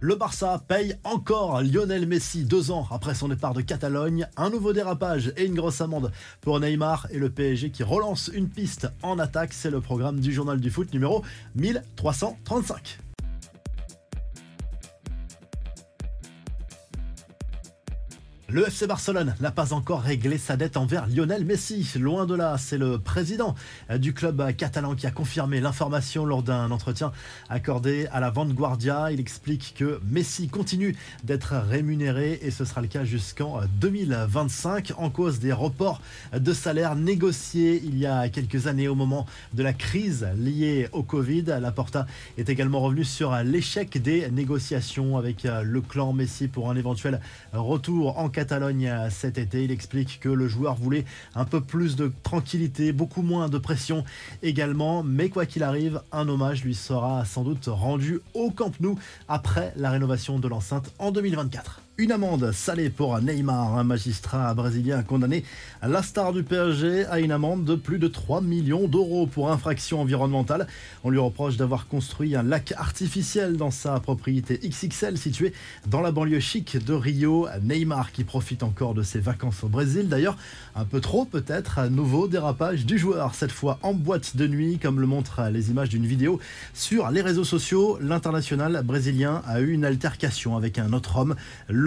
Le Barça paye encore Lionel Messi deux ans après son départ de Catalogne. Un nouveau dérapage et une grosse amende pour Neymar et le PSG qui relance une piste en attaque. C'est le programme du journal du foot numéro 1335. Le FC Barcelone n'a pas encore réglé sa dette envers Lionel Messi. Loin de là, c'est le président du club catalan qui a confirmé l'information lors d'un entretien accordé à la Vanguardia. Il explique que Messi continue d'être rémunéré et ce sera le cas jusqu'en 2025 en cause des reports de salaire négociés il y a quelques années au moment de la crise liée au Covid. Laporta est également revenu sur l'échec des négociations avec le clan Messi pour un éventuel retour en Catalogne cet été. Il explique que le joueur voulait un peu plus de tranquillité, beaucoup moins de pression également. Mais quoi qu'il arrive, un hommage lui sera sans doute rendu au Camp Nou après la rénovation de l'enceinte en 2024. Une amende salée pour Neymar, un magistrat brésilien condamné à la star du PSG à une amende de plus de 3 millions d'euros pour infraction environnementale. On lui reproche d'avoir construit un lac artificiel dans sa propriété XXL située dans la banlieue chic de Rio. Neymar qui profite encore de ses vacances au Brésil d'ailleurs, un peu trop peut-être, un nouveau dérapage du joueur, cette fois en boîte de nuit comme le montrent les images d'une vidéo sur les réseaux sociaux. L'international brésilien a eu une altercation avec un autre homme.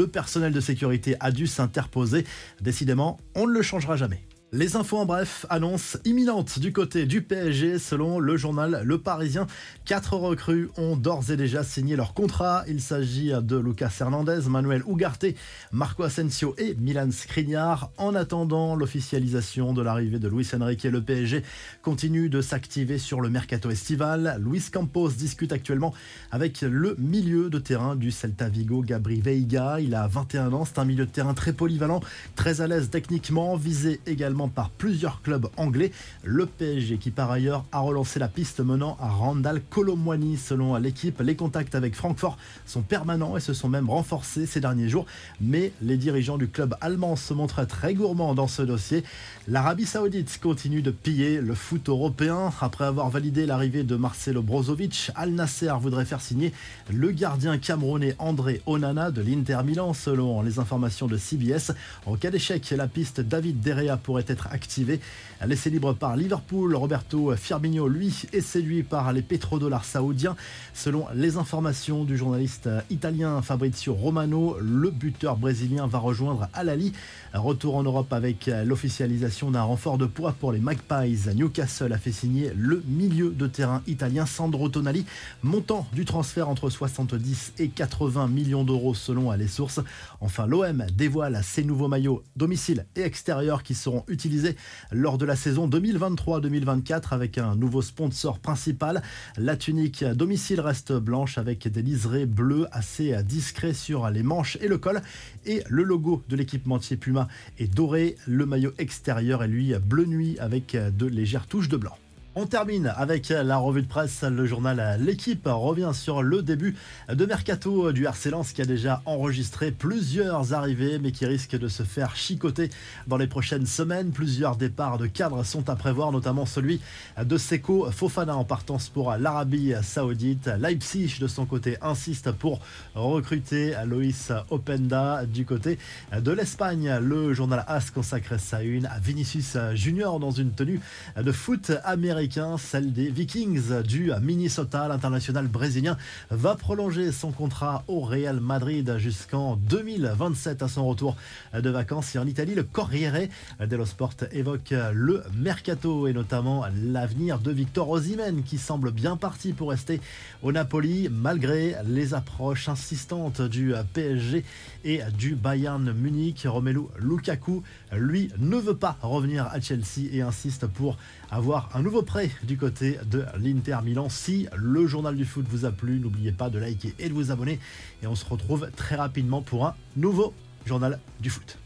Personnel de sécurité a dû s'interposer. Décidément, on ne le changera jamais. Les infos en bref, annonce imminente du côté du PSG selon le journal Le Parisien. Quatre recrues ont d'ores et déjà signé leur contrat. Il s'agit de Lucas Hernandez, Manuel Ugarte, Marco Asensio et Milan Skriniar. En attendant l'officialisation de l'arrivée de Luis Enrique, le PSG continue de s'activer sur le mercato estival. Luis Campos discute actuellement avec le milieu de terrain du Celta Vigo, Gabri Veiga. Il a 21 ans, c'est un milieu de terrain très polyvalent, très à l'aise techniquement, visé également par plusieurs clubs anglais. Le PSG qui par ailleurs a relancé la piste menant à Randall Colomwani selon l'équipe. Les contacts avec Francfort sont permanents et se sont même renforcés ces derniers jours. Mais les dirigeants du club allemand se montrent très gourmands dans ce dossier. L'Arabie Saoudite continue de piller le foot européen. Après avoir validé l'arrivée de Marcelo Brozovic, Al Nasser voudrait faire signer le gardien camerounais André Onana de l'Inter Milan selon les informations de CBS. En cas d'échec, la piste David Derrea pourrait être activé. Laissé libre par Liverpool, Roberto Firmino, lui, est séduit par les pétrodollars saoudiens. Selon les informations du journaliste italien Fabrizio Romano, le buteur brésilien va rejoindre Al-Ali. Retour en Europe avec l'officialisation d'un renfort de poids pour les Magpies. Newcastle a fait signer le milieu de terrain italien Sandro Tonali. Montant du transfert entre 70 et 80 millions d'euros selon les sources. Enfin, l'OM dévoile ses nouveaux maillots domicile et extérieur qui seront utilisés lors de la saison 2023-2024 avec un nouveau sponsor principal. La tunique domicile reste blanche avec des liserés bleus assez discrets sur les manches et le col. Et le logo de l'équipementier Puma est doré. Le maillot extérieur est lui bleu nuit avec de légères touches de blanc. On termine avec la revue de presse. Le journal L'équipe revient sur le début de Mercato du RC qui a déjà enregistré plusieurs arrivées mais qui risque de se faire chicoter dans les prochaines semaines. Plusieurs départs de cadres sont à prévoir, notamment celui de Seko Fofana en partance pour l'Arabie Saoudite. Leipzig de son côté insiste pour recruter Loïs Openda du côté de l'Espagne. Le journal AS consacre sa une à Vinicius Junior dans une tenue de foot celle des Vikings du Minnesota. L'international brésilien va prolonger son contrat au Real Madrid jusqu'en 2027 à son retour de vacances. Et en Italie, le Corriere dello Sport évoque le mercato et notamment l'avenir de Victor Osimhen qui semble bien parti pour rester au Napoli malgré les approches insistantes du PSG et du Bayern Munich. Romelu Lukaku, lui, ne veut pas revenir à Chelsea et insiste pour avoir un nouveau du côté de l'Inter Milan. Si le journal du foot vous a plu, n'oubliez pas de liker et de vous abonner. Et on se retrouve très rapidement pour un nouveau journal du foot.